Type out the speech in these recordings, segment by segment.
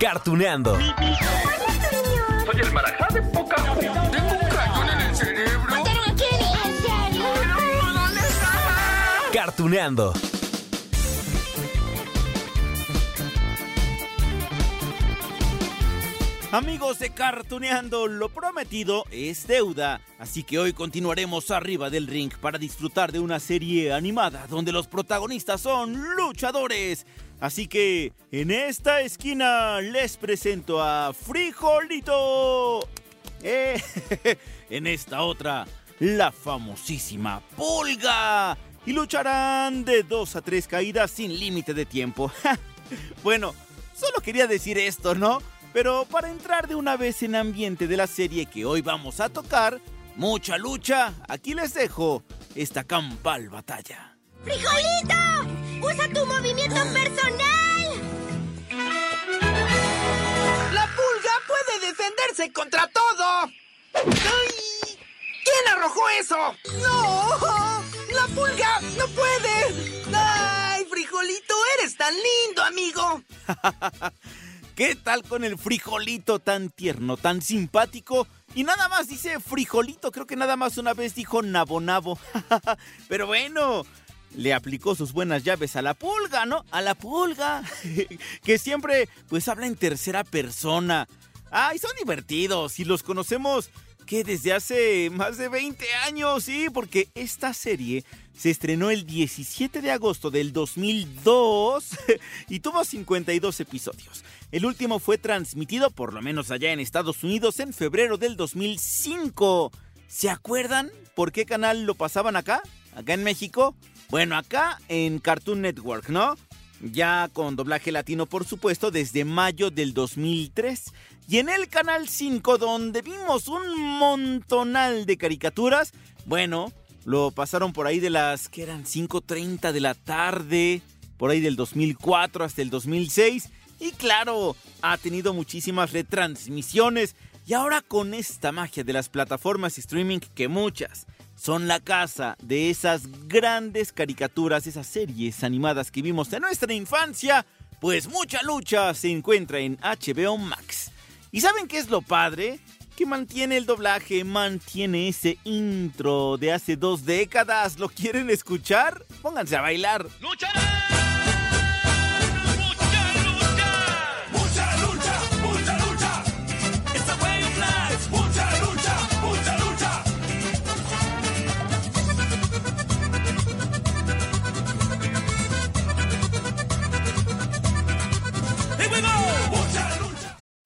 Cartuneando. Soy el marajá de poca. Tengo un cañón en el cerebro. ¡Mataron a Kenny! ¿En serio? Cartuneando. Amigos de Cartuneando, lo prometido es deuda, así que hoy continuaremos arriba del ring para disfrutar de una serie animada donde los protagonistas son luchadores. Así que en esta esquina les presento a Frijolito. Eh, en esta otra, la famosísima Pulga. Y lucharán de dos a tres caídas sin límite de tiempo. bueno, solo quería decir esto, ¿no? Pero para entrar de una vez en ambiente de la serie que hoy vamos a tocar, mucha lucha, aquí les dejo esta campal batalla. ¡Frijolito! ¡Usa tu movimiento personal! ¡La pulga puede defenderse contra todo! ¡Ay! ¿Quién arrojó eso? ¡No! ¡La pulga no puede! ¡Ay, frijolito, eres tan lindo, amigo! ¿Qué tal con el frijolito tan tierno, tan simpático? Y nada más dice frijolito, creo que nada más una vez dijo nabo nabo. Pero bueno, le aplicó sus buenas llaves a la pulga, ¿no? A la pulga, que siempre pues habla en tercera persona. Ay, son divertidos y los conocemos que desde hace más de 20 años, sí, porque esta serie se estrenó el 17 de agosto del 2002 y tuvo 52 episodios. El último fue transmitido, por lo menos allá en Estados Unidos, en febrero del 2005. ¿Se acuerdan por qué canal lo pasaban acá? ¿Acá en México? Bueno, acá en Cartoon Network, ¿no? Ya con doblaje latino, por supuesto, desde mayo del 2003. Y en el canal 5, donde vimos un montonal de caricaturas, bueno, lo pasaron por ahí de las que eran 5.30 de la tarde, por ahí del 2004 hasta el 2006. Y claro, ha tenido muchísimas retransmisiones. Y ahora con esta magia de las plataformas streaming que muchas son la casa de esas grandes caricaturas, esas series animadas que vimos en nuestra infancia, pues mucha lucha se encuentra en HBO Max. ¿Y saben qué es lo padre? Que mantiene el doblaje, mantiene ese intro de hace dos décadas. ¿Lo quieren escuchar? Pónganse a bailar. Mucha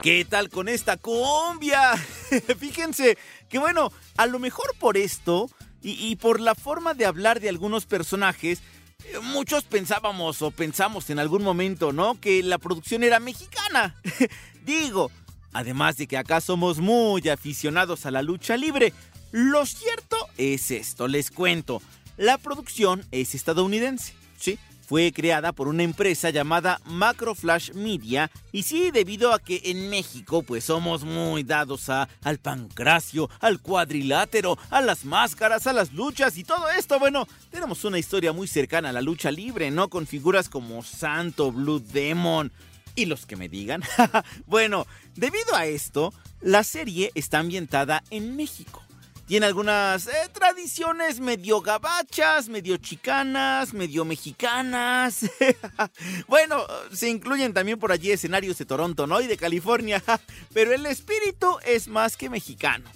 ¿Qué tal con esta cumbia? Fíjense que bueno, a lo mejor por esto y, por la forma de hablar de algunos personajes, eh, muchos pensábamos o pensamos en algún momento, ¿no? Que la producción era mexicana. Digo, además de que acá somos muy aficionados a la lucha libre, lo cierto es esto, les cuento. La producción es estadounidense. Fue creada por una empresa llamada Macroflash Media y sí, debido a que en México pues somos muy dados a, al pancracio, al cuadrilátero, a las máscaras, a las luchas y todo esto, bueno, tenemos una historia muy cercana a la lucha libre, ¿no? Con figuras como Santo, Blue Demon, y los que me digan. bueno, debido a esto, la serie está ambientada en México. Tiene algunas eh, tradiciones medio gabachas, medio chicanas, medio mexicanas. bueno, se incluyen también por allí escenarios de Toronto, ¿no? Y de California. Pero el espíritu es más que mexicano.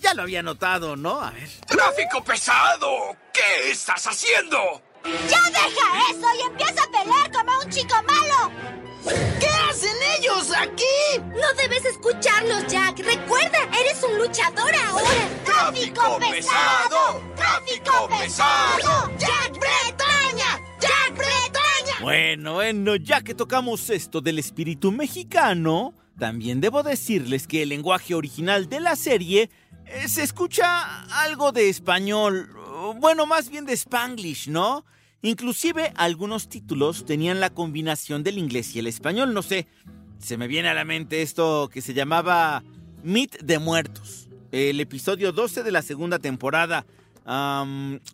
Ya lo había notado, ¿no? A ver. ¡Tráfico pesado! ¿Qué estás haciendo? ¡Ya deja eso y empieza a pelear como un chico malo! ¿Qué hacen ellos aquí? No debes escucharlos, Jack. Recuerda, eres un luchador ahora. ¡Tráfico pesado! ¡Tráfico pesado! ¡Jack Bretaña! ¡Jack Bretaña! Bueno, bueno, ya que tocamos esto del espíritu mexicano, también debo decirles que el lenguaje original de la serie eh, se escucha algo de español, bueno, más bien de spanglish, ¿no? Inclusive algunos títulos tenían la combinación del inglés y el español, no sé. Se me viene a la mente esto que se llamaba Meet de Muertos, el episodio 12 de la segunda temporada.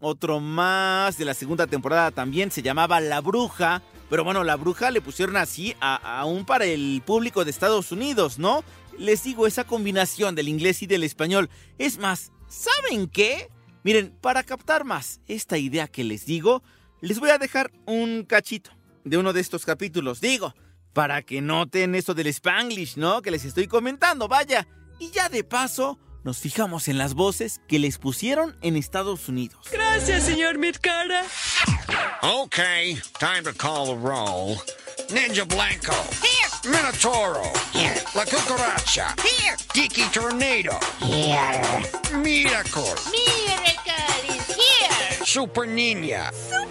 Otro más de la segunda temporada también se llamaba La Bruja. Pero bueno, La Bruja le pusieron así aún para el público de Estados Unidos, ¿no? Les digo, esa combinación del inglés y del español. Es más, ¿saben qué? Miren, para captar más esta idea que les digo, les voy a dejar un cachito de uno de estos capítulos. Digo, para que noten eso del spanglish, ¿no? Que les estoy comentando, vaya. Y ya de paso, nos fijamos en las voces que les pusieron en Estados Unidos. Gracias, señor Midcara. Okay, time to call the roll. Ninja Blanco. Here. Minotauro. Here. La Cucaracha. Here. Tiki Tornado. Here. Miracle. Miracle is here. Super. Super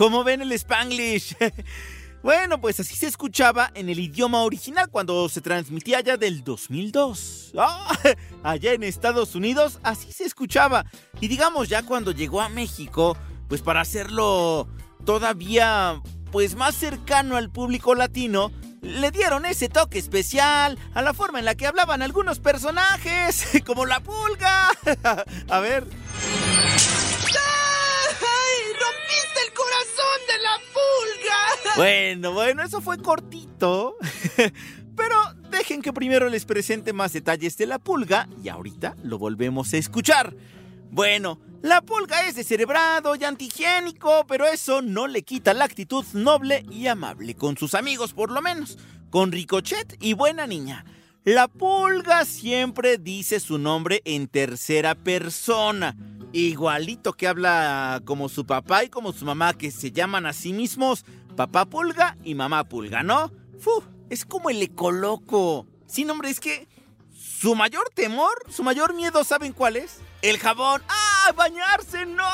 ¿Cómo ven el spanglish? bueno, pues así se escuchaba en el idioma original cuando se transmitía allá del 2002. Ah, allá en Estados Unidos así se escuchaba. Y digamos ya cuando llegó a México, pues para hacerlo todavía pues más cercano al público latino, le dieron ese toque especial a la forma en la que hablaban algunos personajes, como la pulga. a ver. ¡Ay! ¡Rompiste pulga! Bueno, bueno, eso fue cortito. Pero dejen que primero les presente más detalles de la pulga y ahorita lo volvemos a escuchar. Bueno, la pulga es descerebrado y antihigiénico, pero eso no le quita la actitud noble y amable con sus amigos, por lo menos, con Ricochet y Buena Niña. La pulga siempre dice su nombre en tercera persona, igualito que habla como su papá y como su mamá, que se llaman a sí mismos papá pulga y mamá pulga, ¿no? Fu, es como el ecoloco. Sin hombre, es que su mayor temor, su mayor miedo, ¿saben cuál es? El jabón. ¡Ah! ¡Bañarse! ¡No!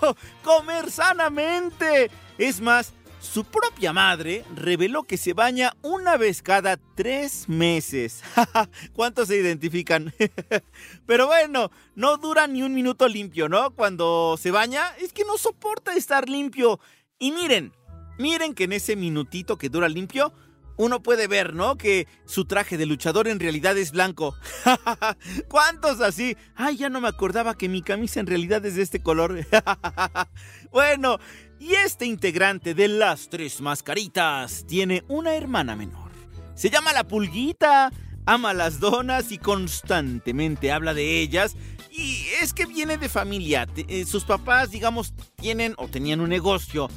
¡Comer sanamente! Es más, su propia madre reveló que se baña una vez cada tres meses. ¿Cuántos se identifican? Pero bueno, no dura ni un minuto limpio, ¿no? Cuando se baña, es que no soporta estar limpio. Y miren, miren que en ese minutito que dura limpio, uno puede ver, ¿no? Que su traje de luchador en realidad es blanco. ¿Cuántos así? Ay, ya no me acordaba que mi camisa en realidad es de este color. bueno, y este integrante de las tres mascaritas tiene una hermana menor. Se llama la pulguita, ama las donas y constantemente habla de ellas. Y es que viene de familia. Eh, Sus papás, digamos, tienen o tenían un negocio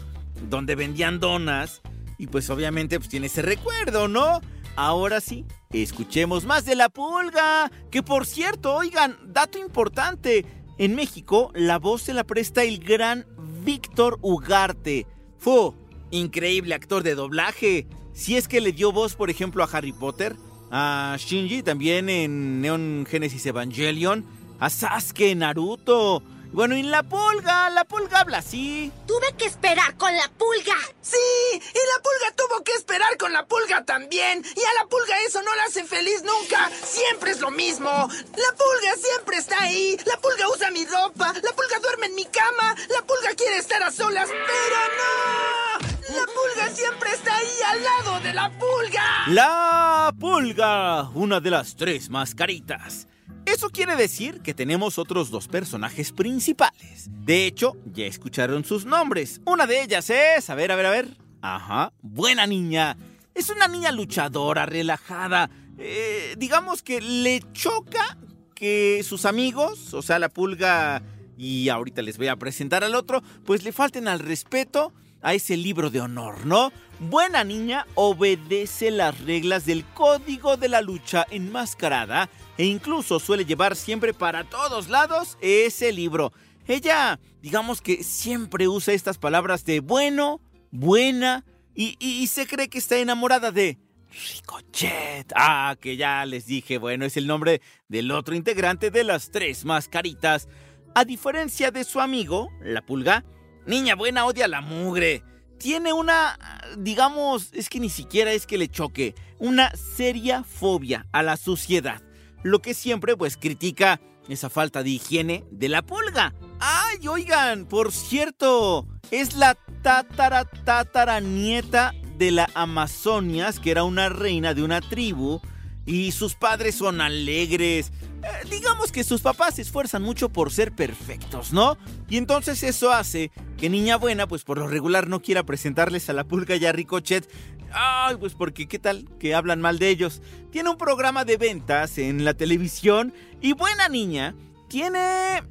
donde vendían donas. Y pues obviamente pues tiene ese recuerdo, ¿no? Ahora sí, escuchemos más de la pulga. Que por cierto, oigan, dato importante. En México, la voz se la presta el gran Víctor Ugarte. Fu, increíble actor de doblaje. Si es que le dio voz, por ejemplo, a Harry Potter, a Shinji también en Neon Genesis Evangelion, a Sasuke en Naruto. Bueno, y la pulga, la pulga habla así. Tuve que esperar con la pulga. Sí, y la pulga tuvo que esperar con la pulga también. Y a la pulga eso no la hace feliz nunca. Siempre es lo mismo. La pulga siempre está ahí. La pulga usa mi ropa. La pulga duerme en mi cama. La pulga quiere estar a solas, pero no. La pulga siempre está ahí al lado de la pulga. La pulga, una de las tres mascaritas. Eso quiere decir que tenemos otros dos personajes principales. De hecho, ya escucharon sus nombres. Una de ellas es, a ver, a ver, a ver. Ajá, buena niña. Es una niña luchadora, relajada. eh, digamos que le choca que sus amigos, o sea, la pulga y ahorita les voy a presentar al otro, pues le falten al respeto a ese libro de honor, ¿no? Buena niña obedece las reglas del código de la lucha enmascarada e incluso suele llevar siempre para todos lados ese libro. Ella, digamos que siempre usa estas palabras de bueno, buena y, y- y se cree que está enamorada de Ricochet. Ah, que ya les dije, bueno, es el nombre del otro integrante de las tres mascaritas. A diferencia de su amigo, la pulga, niña buena odia la mugre. Tiene una, digamos, es que ni siquiera es que le choque, una seria fobia a la suciedad. Lo que siempre pues critica esa falta de higiene de la pulga. Ay, oigan, por cierto, es la tatara tatara nieta de la Amazonias, que era una reina de una tribu, y sus padres son alegres. Eh, digamos que sus papás se esfuerzan mucho por ser perfectos, ¿no? Y entonces eso hace que Niña Buena, pues por lo regular no quiera presentarles a la pulga y a Ricochet. Ay, pues porque qué tal que hablan mal de ellos. Tiene un programa de ventas en la televisión y Buena Niña tiene...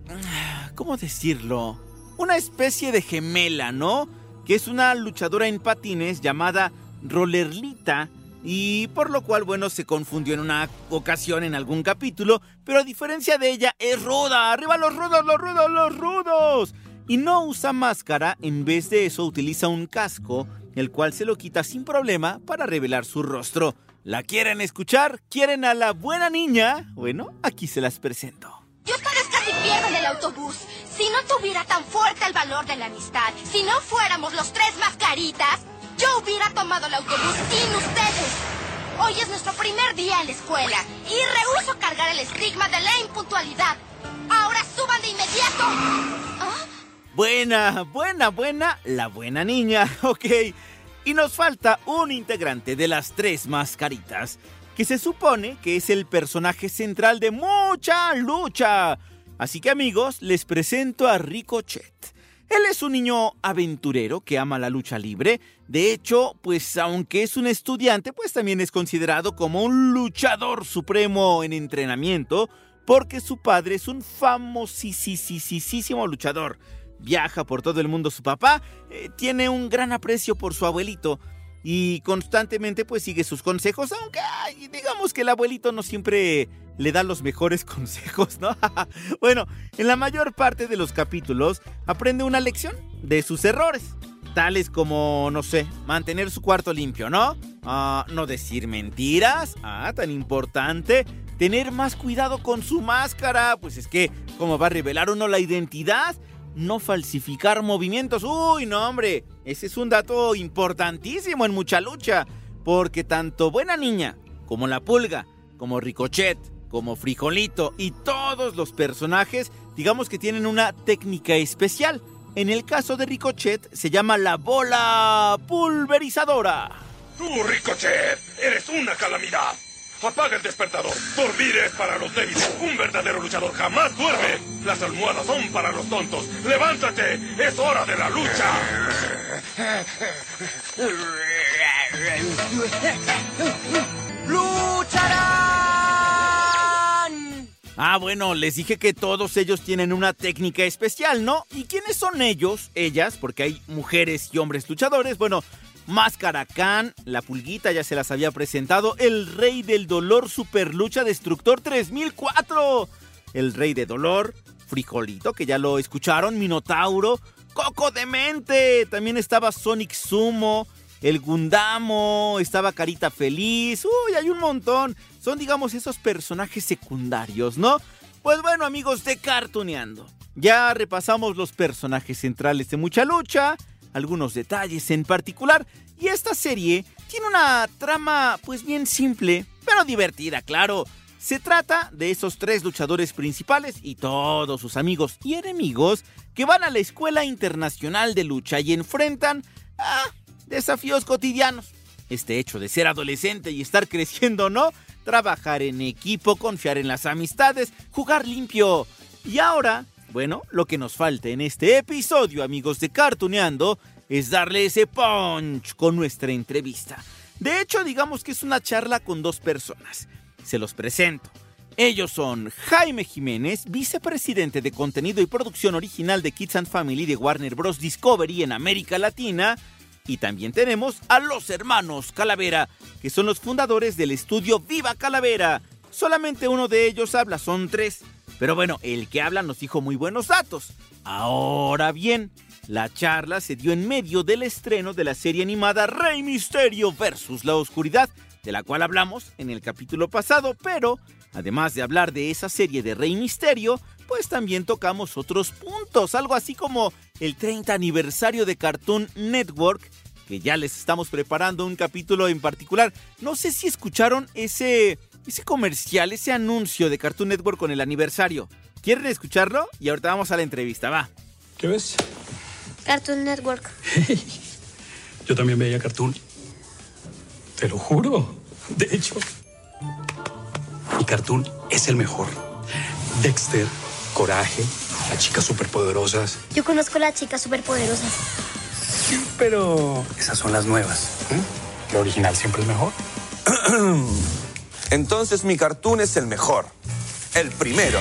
¿Cómo decirlo? Una especie de gemela, ¿no? Que es una luchadora en patines llamada Rollerlita y por lo cual, bueno, se confundió en una ocasión en algún capítulo, pero a diferencia de ella, es ruda. ¡Arriba los rudos, los rudos, los rudos! Y no usa máscara, en vez de eso utiliza un casco, el cual se lo quita sin problema para revelar su rostro. ¿La quieren escuchar? ¿Quieren a la buena niña? Bueno, aquí se las presento. Yo tal vez casi pierdo en el autobús. Si no tuviera tan fuerte el valor de la amistad, si no fuéramos los tres mascaritas, yo hubiera tomado el autobús sin ustedes. Hoy es nuestro primer día en la escuela y rehuso cargar el estigma de la impuntualidad. Ahora suban de inmediato. ¿Ah? Buena, buena, buena, la buena niña, ok. Y nos falta un integrante de las tres mascaritas, que se supone que es el personaje central de mucha lucha. Así que amigos, les presento a Ricochet. Él es un niño aventurero que ama la lucha libre. De hecho, pues aunque es un estudiante, pues también es considerado como un luchador supremo en entrenamiento, porque su padre es un famosísimo luchador. Viaja por todo el mundo su papá, eh, tiene un gran aprecio por su abuelito y constantemente pues sigue sus consejos, aunque digamos que el abuelito no siempre le da los mejores consejos, ¿no? bueno, en la mayor parte de los capítulos aprende una lección de sus errores, tales como, no sé, mantener su cuarto limpio, ¿no? Ah, no decir mentiras, ah, tan importante, tener más cuidado con su máscara, pues es que, ¿cómo va a revelar uno la identidad? No falsificar movimientos. Uy, no, hombre, ese es un dato importantísimo en mucha lucha, porque tanto Buena Niña, como La Pulga, como Ricochet, como Frijolito y todos los personajes, digamos que tienen una técnica especial. En el caso de Ricochet se llama la bola pulverizadora. Tú, Ricochet, eres una calamidad. Apaga el despertador. Dormir es para los débiles. Un verdadero luchador jamás duerme. Las almohadas son para los tontos. Levántate. Es hora de la lucha. ¡Lucharán! Ah, bueno, les dije que todos ellos tienen una técnica especial, ¿no? ¿Y quiénes son ellos? Ellas, porque hay mujeres y hombres luchadores. Bueno, Máscara Khan, la pulguita ya se las había presentado, el rey del dolor super lucha destructor 3004, el rey de dolor, Frijolito, que ya lo escucharon, Minotauro, Coco Demente, también estaba Sonic Sumo, el Gundamo, estaba Carita Feliz, uy, hay un montón, son digamos esos personajes secundarios, ¿no? Pues bueno amigos de Cartuneando, ya repasamos los personajes centrales de mucha lucha, algunos detalles en particular. Y esta serie tiene una trama pues bien simple, pero divertida, claro. Se trata de esos tres luchadores principales y todos sus amigos y enemigos que van a la Escuela Internacional de Lucha y enfrentan a desafíos cotidianos. Este hecho de ser adolescente y estar creciendo, ¿no? Trabajar en equipo, confiar en las amistades, jugar limpio. Y ahora bueno, lo que nos falta en este episodio, amigos de Cartuneando, es darle ese punch con nuestra entrevista. De hecho, digamos que es una charla con dos personas. Se los presento. Ellos son Jaime Jiménez, vicepresidente de contenido y producción original de Kids and Family de Warner Bros. Discovery en América Latina. Y también tenemos a los hermanos Calavera, que son los fundadores del estudio Viva Calavera. Solamente uno de ellos habla, son tres. Pero bueno, el que habla nos dijo muy buenos datos. Ahora bien, la charla se dio en medio del estreno de la serie animada Rey Misterio versus la Oscuridad, de la cual hablamos en el capítulo pasado, pero además de hablar de esa serie de Rey Misterio, pues también tocamos otros puntos, algo así como el 30 aniversario de Cartoon Network, que ya les estamos preparando un capítulo en particular. No sé si escucharon ese, ese comercial, ese anuncio de Cartoon Network con el aniversario. ¿Quieren escucharlo? Y ahorita vamos a la entrevista, va. ¿Qué ves? Cartoon Network. Yo también veía cartoon. Te lo juro. De hecho, mi cartoon es el mejor. Dexter, Coraje, las chicas superpoderosas. Yo conozco a las chicas superpoderosas. Sí, pero esas son las nuevas. ¿eh? La original siempre es mejor. Entonces mi cartoon es el mejor. El primero.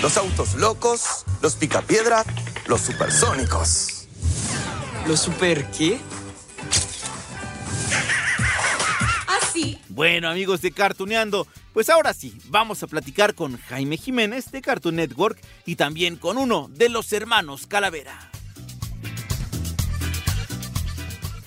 Los autos locos, los picapiedra, los supersónicos. ¿Los super qué? ¿Así? Bueno, amigos de Cartuneando, pues ahora sí, vamos a platicar con Jaime Jiménez de Cartoon Network y también con uno de los hermanos Calavera.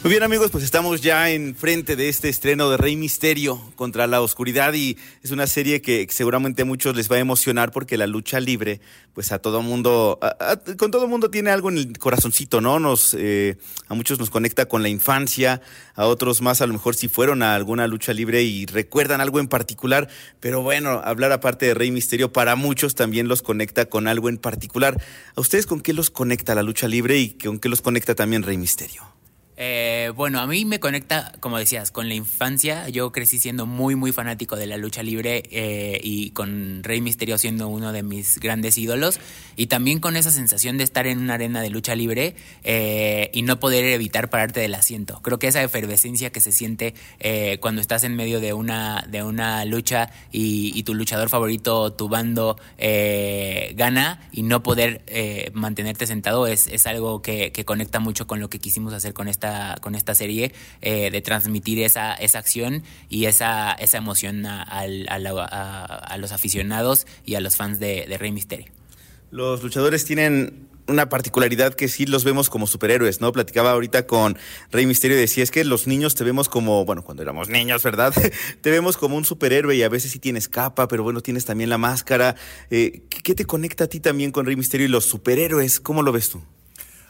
Muy bien amigos, pues estamos ya en frente de este estreno de Rey Misterio contra la Oscuridad y es una serie que seguramente a muchos les va a emocionar porque la lucha libre, pues a todo mundo, a- con todo mundo tiene algo en el corazoncito, ¿no? Nos, eh, a muchos nos conecta con la infancia, a otros más a lo mejor si fueron a alguna lucha libre y recuerdan algo en particular, pero bueno, hablar aparte de Rey Misterio para muchos también los conecta con algo en particular. ¿A ustedes con qué los conecta la lucha libre y con qué los conecta también Rey Misterio? Eh, bueno, a mí me conecta, como decías, con la infancia. Yo crecí siendo muy, muy fanático de la lucha libre eh, y con Rey Misterio siendo uno de mis grandes ídolos. Y también con esa sensación de estar en una arena de lucha libre eh, y no poder evitar pararte del asiento. Creo que esa efervescencia que se siente eh, cuando estás en medio de una, de una lucha y, y tu luchador favorito, tu bando, gana y no poder mantenerte sentado es, es algo que, que conecta mucho con lo que quisimos hacer con esta, con esta serie, eh, de transmitir esa, esa acción y esa, esa emoción a, los aficionados y a los fans de, Rey Misterio. Los luchadores tienen una particularidad que sí los vemos como superhéroes, ¿no? Platicaba ahorita con Rey Misterio y decía, es que los niños te vemos como, bueno, cuando éramos niños, ¿verdad? te vemos como un superhéroe y a veces sí tienes capa, pero bueno, tienes también la máscara. Eh, ¿qué, qué te conecta a ti también con Rey Misterio y los superhéroes? ¿Cómo lo ves tú?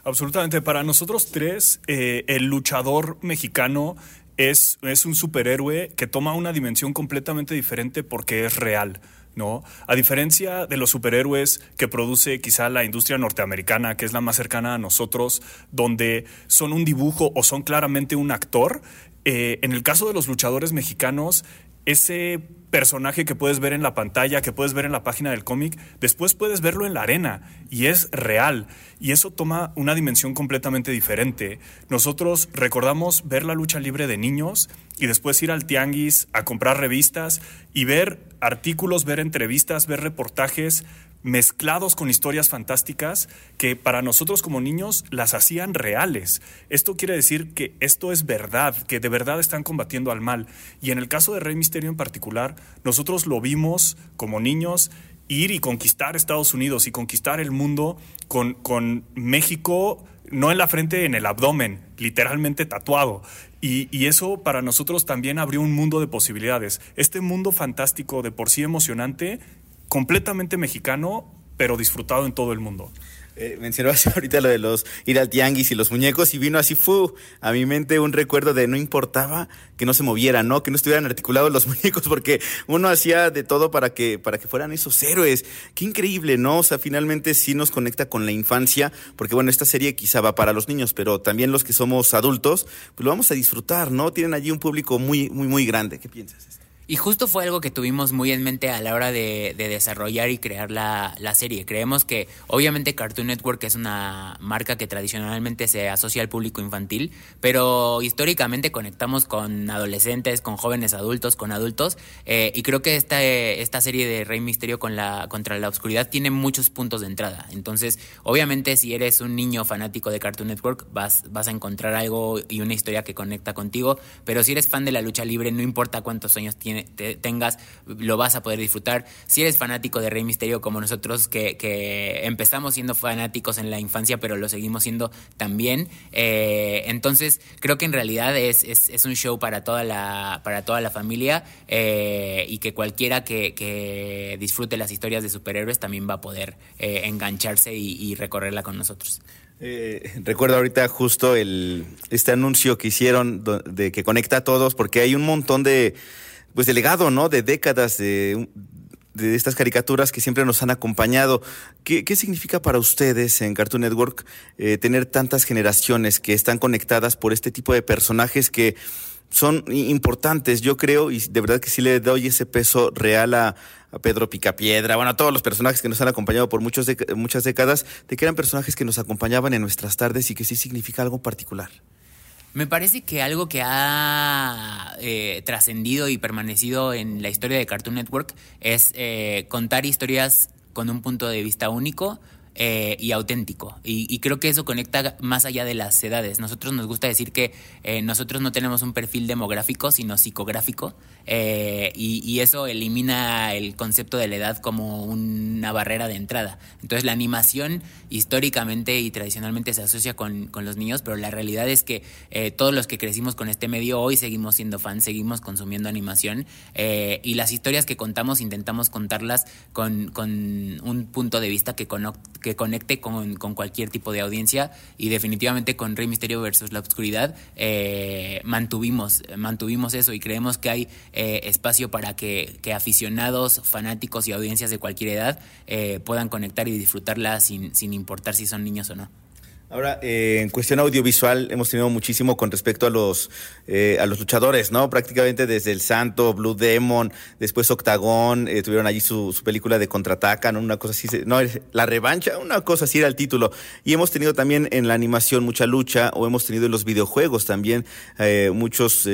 Absolutamente. Para nosotros tres, eh, el luchador mexicano es, es un superhéroe que toma una dimensión completamente diferente porque es real. ¿No? A diferencia de los superhéroes que produce quizá la industria norteamericana, que es la más cercana a nosotros, donde son un dibujo o son claramente un actor, eh, en el caso de los luchadores mexicanos, ese personaje que puedes ver en la pantalla, que puedes ver en la página del cómic, después puedes verlo en la arena y es real. Y eso toma una dimensión completamente diferente. Nosotros recordamos ver la lucha libre de niños y después ir al tianguis a comprar revistas y ver artículos, ver entrevistas, ver reportajes mezclados con historias fantásticas que para nosotros como niños las hacían reales. Esto quiere decir que esto es verdad, que de verdad están combatiendo al mal. Y en el caso de Rey Misterio en particular, nosotros lo vimos como niños ir y conquistar Estados Unidos y conquistar el mundo con, con México no en la frente, en el abdomen, literalmente tatuado. Y, y eso para nosotros también abrió un mundo de posibilidades. Este mundo fantástico, de por sí emocionante, completamente mexicano, pero disfrutado en todo el mundo. Eh, ahorita lo de los ir al tianguis y los muñecos y vino así fu a mi mente un recuerdo de no importaba que no se movieran, ¿no? Que no estuvieran articulados los muñecos porque uno hacía de todo para que para que fueran esos héroes. Qué increíble, ¿no? O sea, finalmente sí nos conecta con la infancia, porque bueno, esta serie quizá va para los niños, pero también los que somos adultos, pues lo vamos a disfrutar, ¿no? Tienen allí un público muy muy muy grande. ¿Qué piensas? Y justo fue algo que tuvimos muy en mente a la hora de, de desarrollar y crear la, la, serie. Creemos que obviamente Cartoon Network es una marca que tradicionalmente se asocia al público infantil, pero históricamente conectamos con adolescentes, con jóvenes adultos, con adultos, eh, y creo que esta, esta serie de Rey Misterio con la, contra la oscuridad tiene muchos puntos de entrada. Entonces, obviamente si eres un niño fanático de Cartoon Network, vas, vas a encontrar algo y una historia que conecta contigo, pero si eres fan de la lucha libre, no importa cuántos años tengas, lo vas a poder disfrutar. Si eres fanático de Rey Misterio como nosotros, que, que empezamos siendo fanáticos en la infancia, pero lo seguimos siendo también, eh, entonces creo que en realidad es, es, un show para toda la, para toda la familia eh, y que cualquiera que, que, disfrute las historias de superhéroes también va a poder eh, engancharse y, y, recorrerla con nosotros. Eh, recuerdo ahorita justo el, este anuncio que hicieron de que conecta a todos, porque hay un montón de pues de legado, ¿no? De décadas de, de estas caricaturas que siempre nos han acompañado. ¿Qué, qué significa para ustedes en Cartoon Network eh, tener tantas generaciones que están conectadas por este tipo de personajes que son importantes, yo creo, y de verdad que sí le doy ese peso real a, Pedro Picapiedra, bueno, a todos los personajes que nos han acompañado por muchos muchas décadas, de que eran personajes que nos acompañaban en nuestras tardes y que sí significa algo particular. Me parece que algo que ha eh, trascendido y permanecido en la historia de Cartoon Network es eh, contar historias con un punto de vista único, eh, y auténtico. Y, y, creo que eso conecta más allá de las edades. Nosotros nos gusta decir que eh, nosotros no tenemos un perfil demográfico, sino psicográfico. Eh, y, y, eso elimina el concepto de la edad como una barrera de entrada. Entonces la animación históricamente y tradicionalmente se asocia con, con los niños, pero la realidad es que eh, todos los que crecimos con este medio hoy seguimos siendo fans, seguimos consumiendo animación eh, y las historias que contamos intentamos contarlas con, con un punto de vista que, cono conecte con, con, cualquier tipo de audiencia y definitivamente con Rey Misterio versus la Obscuridad eh, mantuvimos, mantuvimos eso y creemos que hay eh, espacio para que, que, aficionados, fanáticos y audiencias de cualquier edad eh, puedan conectar y disfrutarla sin, sin importar si son niños o no. Ahora, eh, en cuestión audiovisual, hemos tenido muchísimo con respecto a los, eh, a los luchadores, ¿no? Prácticamente desde El Santo, Blue Demon, después Octagón, eh, tuvieron allí su, su, película de Contraataca, ¿no? Una cosa así, no, La Revancha, una cosa así era el título. Y hemos tenido también en la animación mucha lucha, o hemos tenido en los videojuegos también eh, muchos,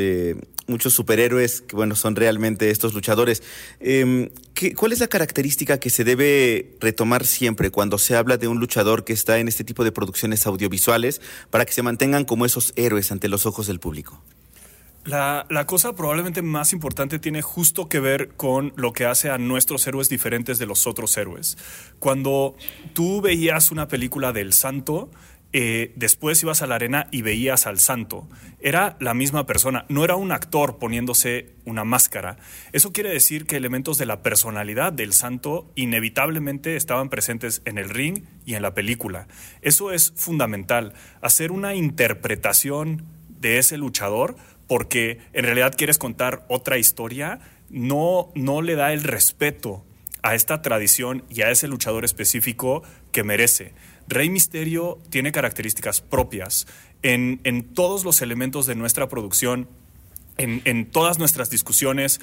muchos superhéroes que, bueno, son realmente estos luchadores. Eh, ¿qué, ¿Cuál es la característica que se debe retomar siempre cuando se habla de un luchador que está en este tipo de producciones audiovisuales para que se mantengan como esos héroes ante los ojos del público? La, la, cosa probablemente más importante tiene justo que ver con lo que hace a nuestros héroes diferentes de los otros héroes. Cuando tú veías una película del santo, eh, después ibas a la arena y veías al santo. Era la misma persona, no era un actor poniéndose una máscara. Eso quiere decir que elementos de la personalidad del santo inevitablemente estaban presentes en el ring y en la película. Eso es fundamental, hacer una interpretación de ese luchador porque en realidad quieres contar otra historia, no, no le da el respeto a esta tradición y a ese luchador específico que merece. Rey Misterio tiene características propias en, en todos los elementos de nuestra producción, en, en, todas nuestras discusiones.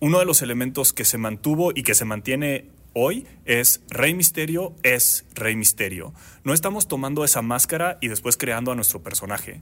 Uno de los elementos que se mantuvo y que se mantiene hoy es Rey Misterio es Rey Misterio. No estamos tomando esa máscara y después creando a nuestro personaje.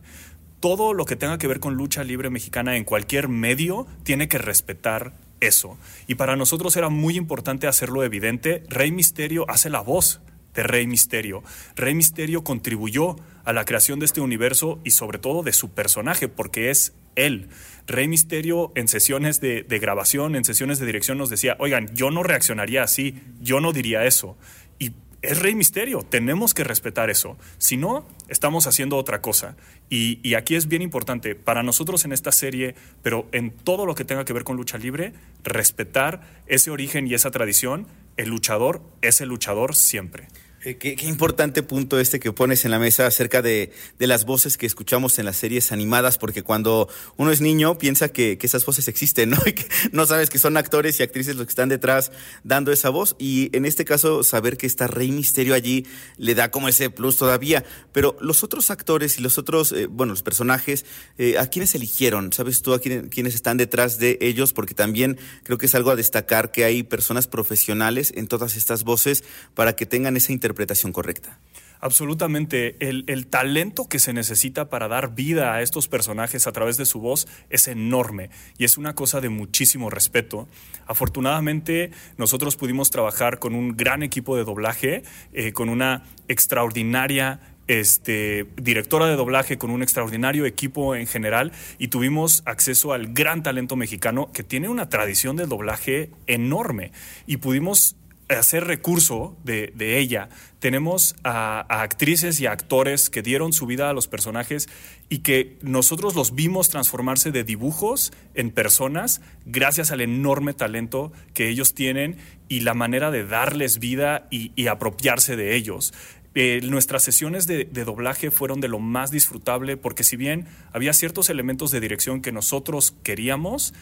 Todo lo que tenga que ver con lucha libre mexicana en cualquier medio tiene que respetar eso. Y para nosotros era muy importante hacerlo evidente. Rey Misterio hace la voz de Rey Misterio. Rey Misterio contribuyó a la creación de este universo y sobre todo de su personaje, porque es él. Rey Misterio en sesiones de, grabación, en sesiones de dirección nos decía, oigan, yo no reaccionaría así, yo no diría eso. Y es Rey Misterio, tenemos que respetar eso. Si no, estamos haciendo otra cosa. Y, aquí es bien importante, para nosotros en esta serie, pero en todo lo que tenga que ver con lucha libre, respetar ese origen y esa tradición. El luchador es el luchador siempre. Eh, qué, importante punto este que pones en la mesa acerca de, las voces que escuchamos en las series animadas, porque cuando uno es niño piensa que, esas voces existen, ¿no? Y que no sabes que son actores y actrices los que están detrás dando esa voz. Y en este caso, saber que está Rey Misterio allí le da como ese plus todavía. Pero los otros actores y los otros, eh, bueno, los personajes, eh, ¿a quiénes eligieron? ¿Sabes tú a quién- quiénes están detrás de ellos? Porque también creo que es algo a destacar que hay personas profesionales en todas estas voces para que tengan esa interpretación correcta. Absolutamente. El, el talento que se necesita para dar vida a estos personajes a través de su voz es enorme y es una cosa de muchísimo respeto. Afortunadamente, nosotros pudimos trabajar con un gran equipo de doblaje, eh, con una extraordinaria este, directora de doblaje con un extraordinario equipo en general y tuvimos acceso al gran talento mexicano que tiene una tradición de doblaje enorme y pudimos hacer recurso de, ella. Tenemos a, actrices y actores que dieron su vida a los personajes y que nosotros los vimos transformarse de dibujos en personas gracias al enorme talento que ellos tienen y la manera de darles vida y, apropiarse de ellos. Eh, nuestras sesiones de doblaje fueron de lo más disfrutable porque si bien había ciertos elementos de dirección que nosotros queríamos,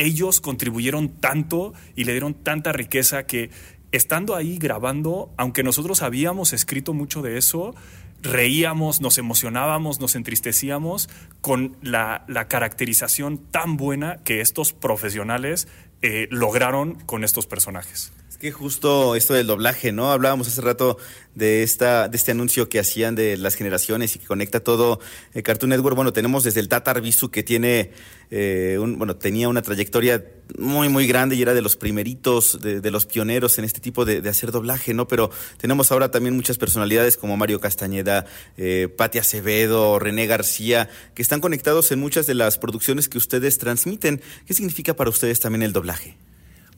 ellos contribuyeron tanto y le dieron tanta riqueza que estando ahí grabando, aunque nosotros habíamos escrito mucho de eso, reíamos, nos emocionábamos, nos entristecíamos con la, caracterización tan buena que estos profesionales eh, lograron con estos personajes. Que justo esto del doblaje, ¿no? Hablábamos hace rato de esta, de este anuncio que hacían de las generaciones y que conecta todo eh, Cartoon Network. Bueno, tenemos desde el Tata Arbizu que tiene eh, un, bueno, tenía una trayectoria muy, muy grande y era de los primeritos, de, los pioneros en este tipo de, hacer doblaje, ¿no? Pero tenemos ahora también muchas personalidades como Mario Castañeda, eh, Pati Acevedo, René García, que están conectados en muchas de las producciones que ustedes transmiten. ¿Qué significa para ustedes también el doblaje?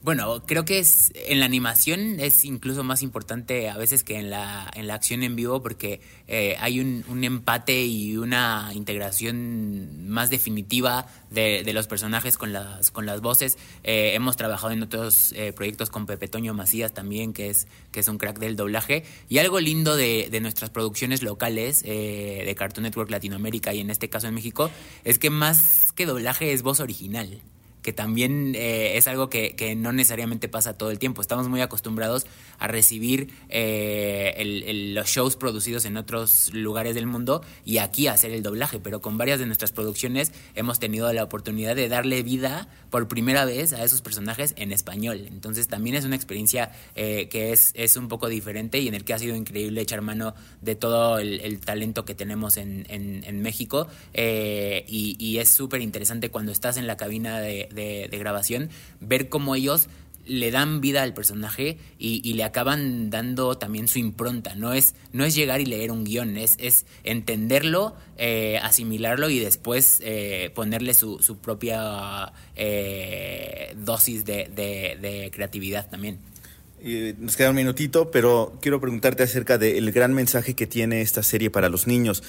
Bueno, creo que es en la animación es incluso más importante a veces que en la, en la acción en vivo porque eh, hay un, un, empate y una integración más definitiva de, de, los personajes con las, con las voces. Eh, hemos trabajado en otros eh, proyectos con Pepe Toño Macías también, que es, que es un crack del doblaje. Y algo lindo de, de nuestras producciones locales eh, de Cartoon Network Latinoamérica y en este caso en México es que más que doblaje es voz original que también eh, es algo que, que, no necesariamente pasa todo el tiempo. Estamos muy acostumbrados a recibir eh, los shows producidos en otros lugares del mundo y aquí hacer el doblaje, pero con varias de nuestras producciones hemos tenido la oportunidad de darle vida por primera vez a esos personajes en español. Entonces también es una experiencia eh, que es, es un poco diferente y en el que ha sido increíble echar mano de todo el, talento que tenemos en, en, México y, y es súper interesante cuando estás en la cabina de de, grabación, ver cómo ellos le dan vida al personaje y, le acaban dando también su impronta. No es, no es llegar y leer un guion, es, es entenderlo, eh, asimilarlo y después eh, ponerle su, propia eh, dosis de, de, creatividad también. Nos queda un minutito, pero quiero preguntarte acerca del gran mensaje que tiene esta serie para los niños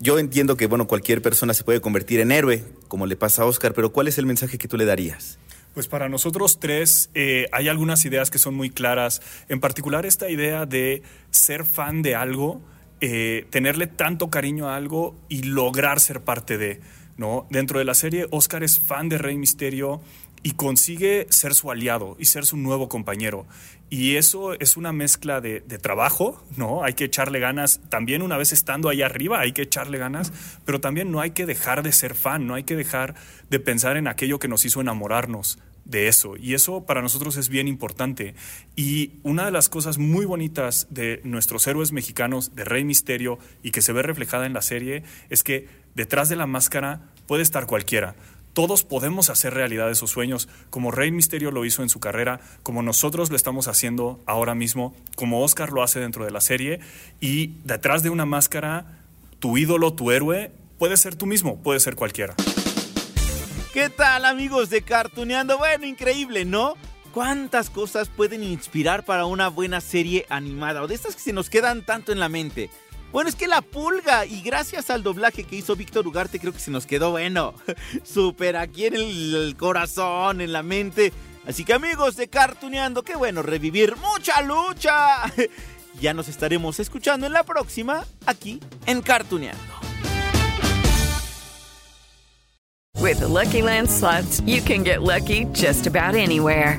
yo entiendo que, bueno, cualquier persona se puede convertir en héroe, como le pasa a Oscar, pero ¿cuál es el mensaje que tú le darías? Pues para nosotros tres eh, hay algunas ideas que son muy claras, en particular esta idea de ser fan de algo, eh, tenerle tanto cariño a algo y lograr ser parte de, ¿no? Dentro de la serie, Oscar es fan de Rey Misterio y consigue ser su aliado y ser su nuevo compañero. Y eso es una mezcla de, trabajo, ¿no? Hay que echarle ganas, también una vez estando ahí arriba hay que echarle ganas, pero también no hay que dejar de ser fan, no hay que dejar de pensar en aquello que nos hizo enamorarnos de eso. Y eso para nosotros es bien importante. Y una de las cosas muy bonitas de nuestros héroes mexicanos, de Rey Misterio, y que se ve reflejada en la serie, es que detrás de la máscara puede estar cualquiera todos podemos hacer realidad esos sueños, como Rey Misterio lo hizo en su carrera, como nosotros lo estamos haciendo ahora mismo, como Oscar lo hace dentro de la serie, y detrás de una máscara, tu ídolo, tu héroe, puede ser tú mismo, puede ser cualquiera. ¿Qué tal amigos de Cartuneando? Bueno, increíble, ¿no? ¿Cuántas cosas pueden inspirar para una buena serie animada o de estas que se nos quedan tanto en la mente? Bueno, es que la pulga, y gracias al doblaje que hizo Víctor Ugarte, creo que se nos quedó bueno. Súper aquí en el, corazón, en la mente. Así que amigos de Cartuneando, qué bueno revivir mucha lucha. Ya nos estaremos escuchando en la próxima, aquí en Cartuneando. With Lucky Land slots, you can get lucky just about anywhere.